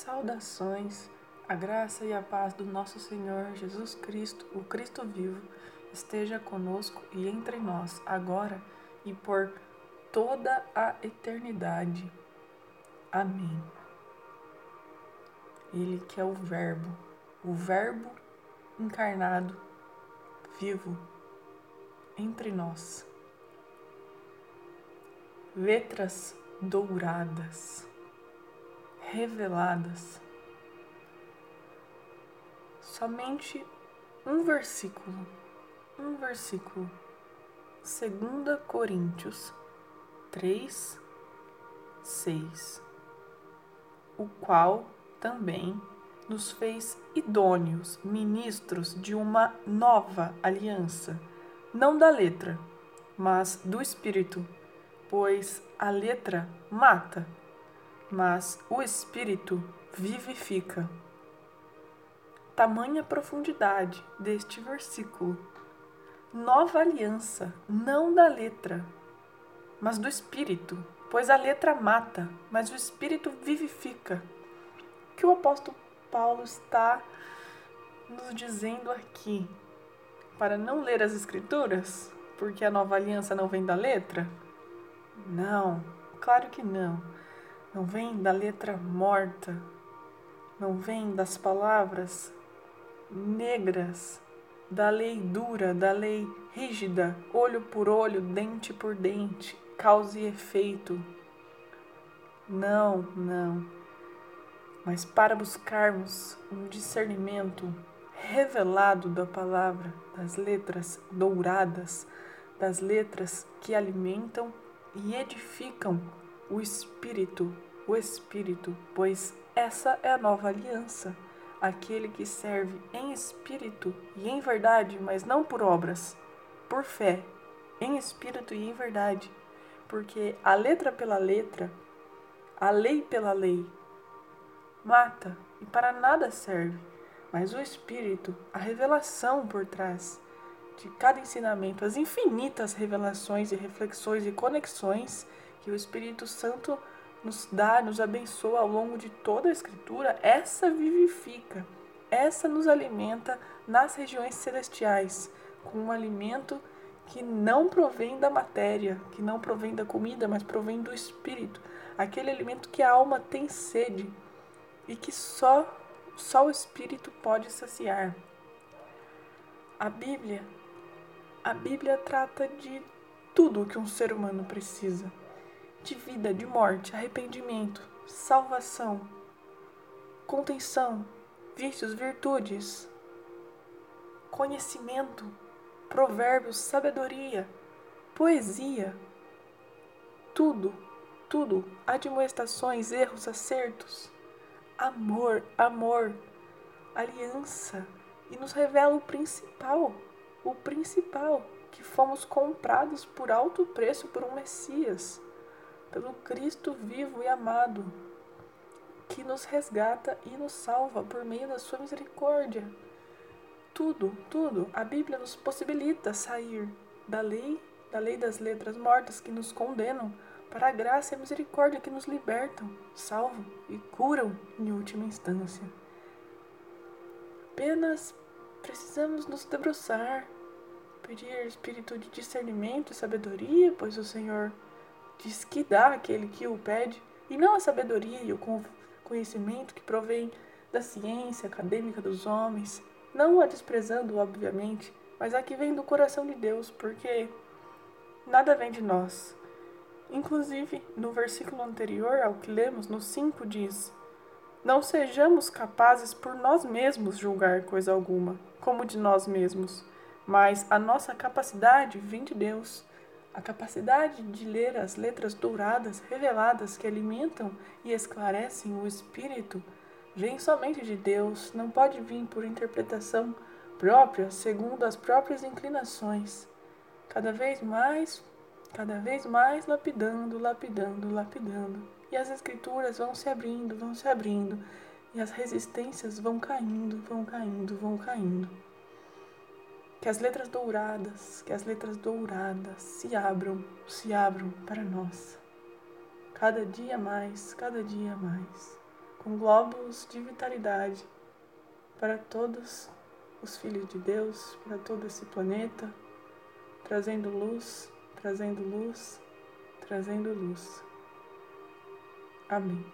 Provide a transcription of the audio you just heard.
Saudações, a graça e a paz do nosso Senhor Jesus Cristo, o Cristo vivo, esteja conosco e entre nós, agora e por toda a eternidade. Amém. Ele que é o Verbo, o Verbo encarnado, vivo, entre nós. Letras douradas reveladas. Somente um versículo, um versículo. 2 Coríntios 3, 6. O qual também nos fez idôneos ministros de uma nova aliança, não da letra, mas do Espírito, pois a letra mata mas o Espírito vivifica. Tamanha profundidade deste versículo. Nova aliança, não da letra, mas do Espírito, pois a letra mata, mas o Espírito vivifica. O que o apóstolo Paulo está nos dizendo aqui? Para não ler as Escrituras? Porque a nova aliança não vem da letra? Não, claro que não não vem da letra morta, não vem das palavras negras, da lei dura, da lei rígida, olho por olho, dente por dente, causa e efeito. Não, não. Mas para buscarmos um discernimento revelado da palavra, das letras douradas, das letras que alimentam e edificam o Espírito, o Espírito, pois essa é a nova aliança, aquele que serve em espírito e em verdade, mas não por obras, por fé, em espírito e em verdade, porque a letra pela letra, a lei pela lei, mata e para nada serve, mas o Espírito, a revelação por trás de cada ensinamento, as infinitas revelações e reflexões e conexões que o Espírito Santo nos dá, nos abençoa ao longo de toda a Escritura, essa vivifica, essa nos alimenta nas regiões celestiais, com um alimento que não provém da matéria, que não provém da comida, mas provém do Espírito, aquele alimento que a alma tem sede e que só, só o Espírito pode saciar. A Bíblia, a Bíblia trata de tudo o que um ser humano precisa de vida, de morte, arrependimento, salvação, contenção, vícios, virtudes, conhecimento, provérbios, sabedoria, poesia, tudo, tudo, admoestações, erros, acertos, amor, amor, aliança, e nos revela o principal, o principal, que fomos comprados por alto preço por um Messias pelo Cristo vivo e amado, que nos resgata e nos salva por meio da sua misericórdia. Tudo, tudo, a Bíblia nos possibilita sair da lei, da lei das letras mortas que nos condenam, para a graça e a misericórdia que nos libertam, salvam e curam em última instância. Apenas precisamos nos debruçar, pedir espírito de discernimento e sabedoria, pois o Senhor diz que dá aquele que o pede, e não a sabedoria e o conhecimento que provém da ciência acadêmica dos homens, não a desprezando, obviamente, mas a que vem do coração de Deus, porque nada vem de nós. Inclusive, no versículo anterior ao que lemos, no 5, diz: Não sejamos capazes por nós mesmos julgar coisa alguma, como de nós mesmos, mas a nossa capacidade vem de Deus a capacidade de ler as letras douradas reveladas que alimentam e esclarecem o espírito vem somente de Deus, não pode vir por interpretação própria, segundo as próprias inclinações. Cada vez mais, cada vez mais lapidando, lapidando, lapidando. E as escrituras vão se abrindo, vão se abrindo, e as resistências vão caindo, vão caindo, vão caindo. Que as letras douradas, que as letras douradas se abram, se abram para nós. Cada dia mais, cada dia mais. com globos de vitalidade para todos os filhos de Deus, para todo esse planeta, trazendo luz, trazendo luz, trazendo luz. Amém.